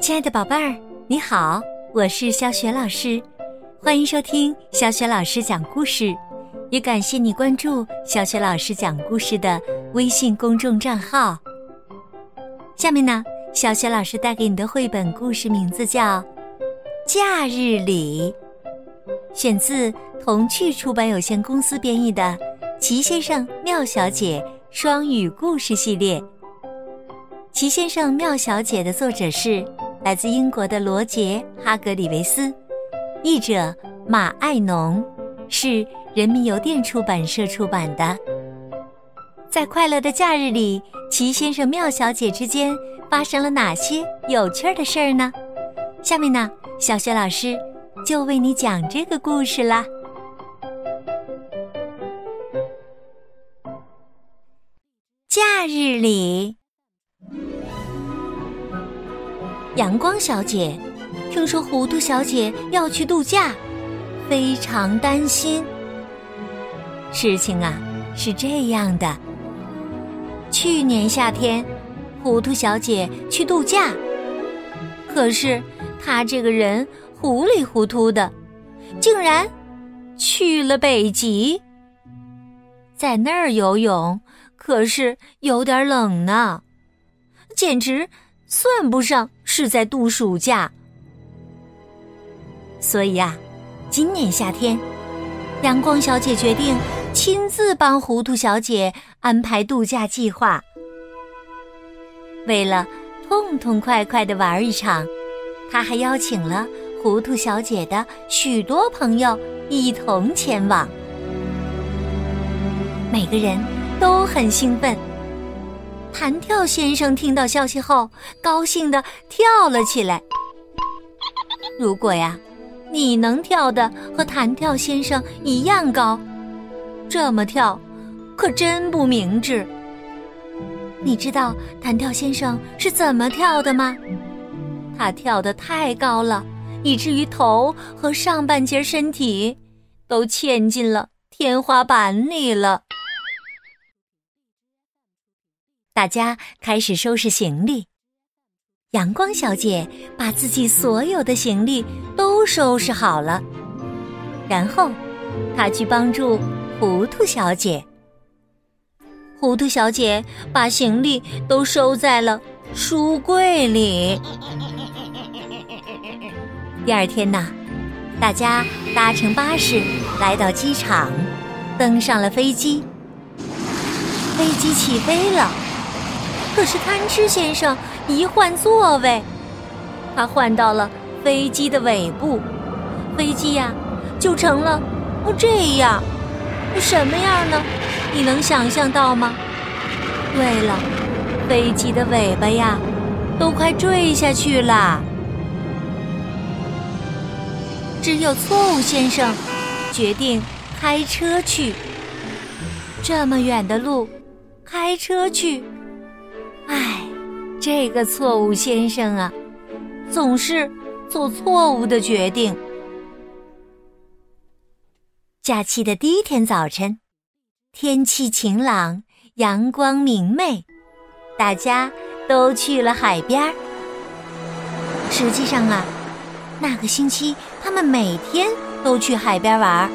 亲爱的宝贝儿，你好，我是小雪老师，欢迎收听小雪老师讲故事，也感谢你关注小雪老师讲故事的微信公众账号。下面呢，小雪老师带给你的绘本故事名字叫《假日里》，选自童趣出版有限公司编译的《齐先生妙小姐》双语故事系列。《齐先生妙小姐》的作者是。来自英国的罗杰·哈格里维斯，译者马爱农，是人民邮电出版社出版的。在快乐的假日里，齐先生、妙小姐之间发生了哪些有趣的事儿呢？下面呢，小雪老师就为你讲这个故事啦。夏日里。阳光小姐听说糊涂小姐要去度假，非常担心。事情啊是这样的：去年夏天，糊涂小姐去度假，可是她这个人糊里糊涂的，竟然去了北极，在那儿游泳，可是有点冷呢，简直。算不上是在度暑假，所以呀，今年夏天，阳光小姐决定亲自帮糊涂小姐安排度假计划。为了痛痛快快的玩一场，她还邀请了糊涂小姐的许多朋友一同前往。每个人都很兴奋。弹跳先生听到消息后，高兴的跳了起来。如果呀，你能跳的和弹跳先生一样高，这么跳，可真不明智。你知道弹跳先生是怎么跳的吗？他跳得太高了，以至于头和上半截身体都嵌进了天花板里了。大家开始收拾行李。阳光小姐把自己所有的行李都收拾好了，然后她去帮助糊涂小姐。糊涂小姐把行李都收在了书柜里。第二天呢，大家搭乘巴士来到机场，登上了飞机。飞机起飞了。可是贪吃先生一换座位，他换到了飞机的尾部，飞机呀就成了这样，什么样呢？你能想象到吗？对了，飞机的尾巴呀都快坠下去了。只有错误先生决定开车去，这么远的路，开车去。这个错误先生啊，总是做错误的决定。假期的第一天早晨，天气晴朗，阳光明媚，大家都去了海边。实际上啊，那个星期他们每天都去海边玩。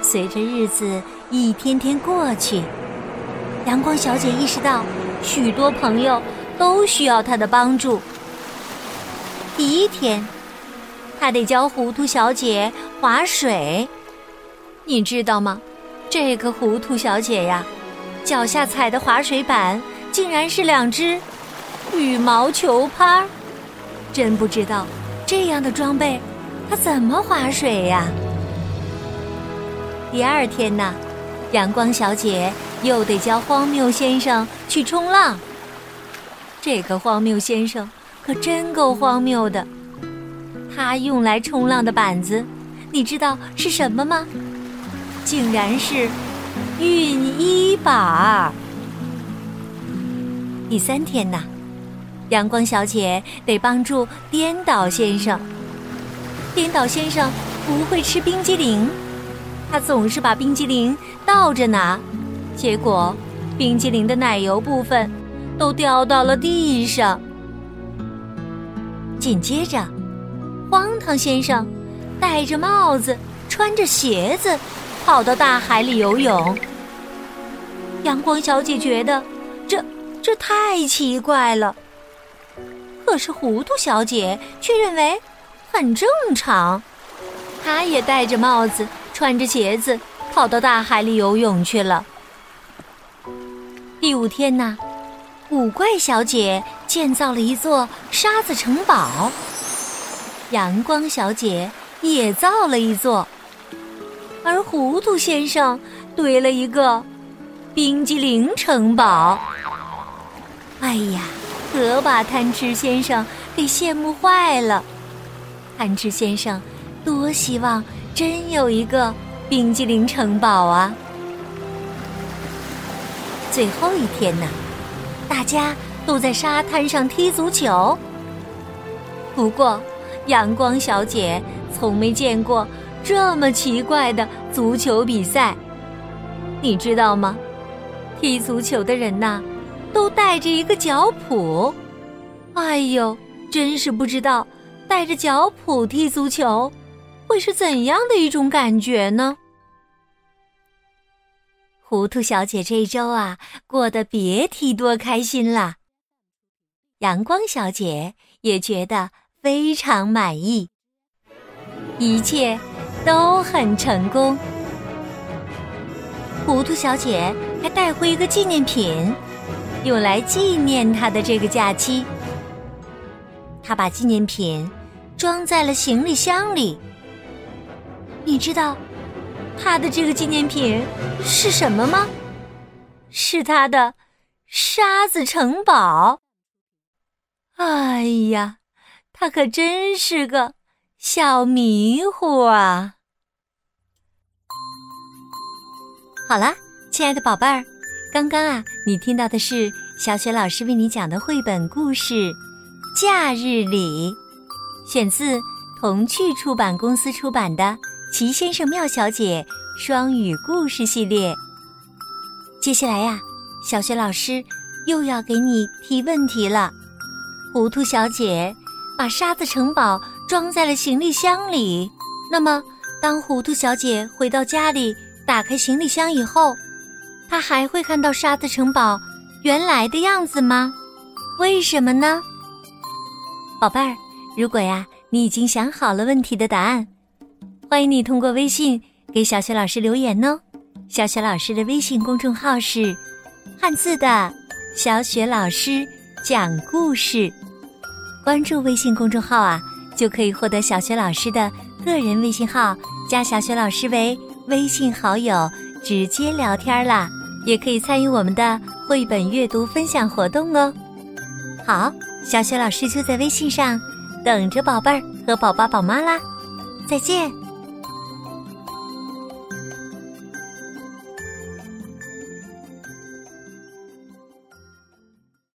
随着日子一天天过去。阳光小姐意识到，许多朋友都需要她的帮助。第一天，她得教糊涂小姐划水。你知道吗？这个糊涂小姐呀，脚下踩的滑水板竟然是两只羽毛球拍儿。真不知道这样的装备，她怎么划水呀？第二天呢，阳光小姐。又得教荒谬先生去冲浪。这个荒谬先生可真够荒谬的。他用来冲浪的板子，你知道是什么吗？竟然是熨衣板。第三天呐，阳光小姐得帮助颠倒先生。颠倒先生不会吃冰激凌，他总是把冰激凌倒着拿。结果，冰激凌的奶油部分都掉到了地上。紧接着，荒唐先生戴着帽子，穿着鞋子，跑到大海里游泳。阳光小姐觉得这这太奇怪了，可是糊涂小姐却认为很正常。她也戴着帽子，穿着鞋子，跑到大海里游泳去了。第五天呢，古怪小姐建造了一座沙子城堡，阳光小姐也造了一座，而糊涂先生堆了一个冰激凌城堡。哎呀，可把贪吃先生给羡慕坏了。贪吃先生多希望真有一个冰激凌城堡啊！最后一天呢，大家都在沙滩上踢足球。不过，阳光小姐从没见过这么奇怪的足球比赛。你知道吗？踢足球的人呐，都带着一个脚蹼。哎呦，真是不知道带着脚蹼踢足球会是怎样的一种感觉呢？糊涂小姐这周啊，过得别提多开心了。阳光小姐也觉得非常满意，一切都很成功。糊涂小姐还带回一个纪念品，用来纪念她的这个假期。她把纪念品装在了行李箱里。你知道？他的这个纪念品是什么吗？是他的沙子城堡。哎呀，他可真是个小迷糊啊！好了，亲爱的宝贝儿，刚刚啊，你听到的是小雪老师为你讲的绘本故事《假日里》，选自童趣出版公司出版的。齐先生、妙小姐双语故事系列。接下来呀，小雪老师又要给你提问题了。糊涂小姐把沙子城堡装在了行李箱里。那么，当糊涂小姐回到家里，打开行李箱以后，她还会看到沙子城堡原来的样子吗？为什么呢？宝贝儿，如果呀，你已经想好了问题的答案。欢迎你通过微信给小雪老师留言哦。小雪老师的微信公众号是“汉字的小雪老师讲故事”，关注微信公众号啊，就可以获得小雪老师的个人微信号，加小雪老师为微信好友，直接聊天啦。也可以参与我们的绘本阅读分享活动哦。好，小雪老师就在微信上等着宝贝儿和宝宝宝妈啦，再见。